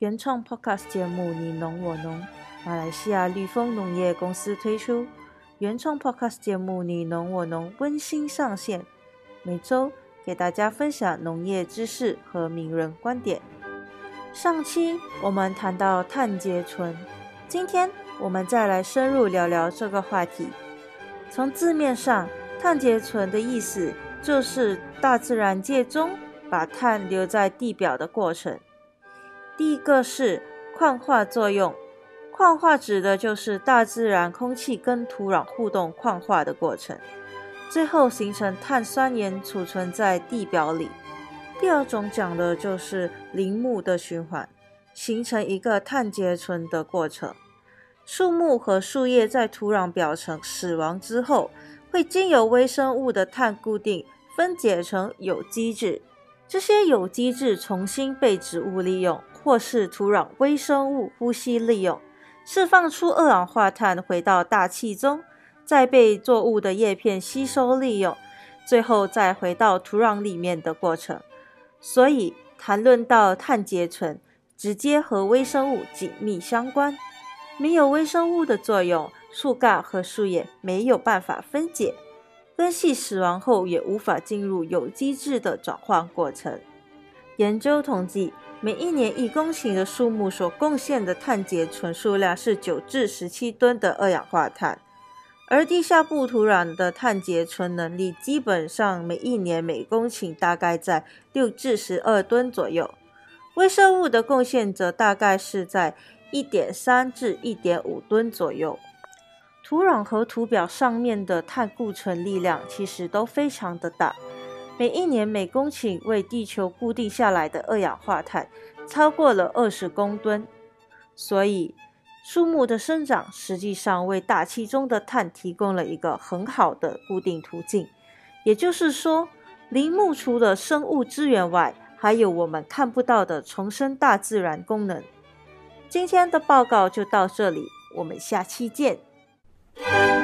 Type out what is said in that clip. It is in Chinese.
原创 Podcast 节目《你农我农》，马来西亚绿丰农业公司推出原创 Podcast 节目《你农我农》，温馨上线，每周给大家分享农业知识和名人观点。上期我们谈到碳结存，今天我们再来深入聊聊这个话题。从字面上，碳结存的意思就是大自然界中把碳留在地表的过程。第一个是矿化作用，矿化指的就是大自然空气跟土壤互动矿化的过程，最后形成碳酸盐储存在地表里。第二种讲的就是林木的循环，形成一个碳结存的过程。树木和树叶在土壤表层死亡之后，会经由微生物的碳固定分解成有机质，这些有机质重新被植物利用。或是土壤微生物呼吸利用，释放出二氧化碳回到大气中，再被作物的叶片吸收利用，最后再回到土壤里面的过程。所以谈论到碳结存，直接和微生物紧密相关。没有微生物的作用，树干和树叶没有办法分解，根系死亡后也无法进入有机质的转换过程。研究统计。每一年一公顷的树木所贡献的碳结存数量是九至十七吨的二氧化碳，而地下部土壤的碳结存能力基本上每一年每公顷大概在六至十二吨左右，微生物的贡献则大概是在一点三至一点五吨左右。土壤和土表上面的碳固存力量其实都非常的大。每一年每公顷为地球固定下来的二氧化碳超过了二十公吨，所以树木的生长实际上为大气中的碳提供了一个很好的固定途径。也就是说，林木除了生物资源外，还有我们看不到的重生大自然功能。今天的报告就到这里，我们下期见。Bye.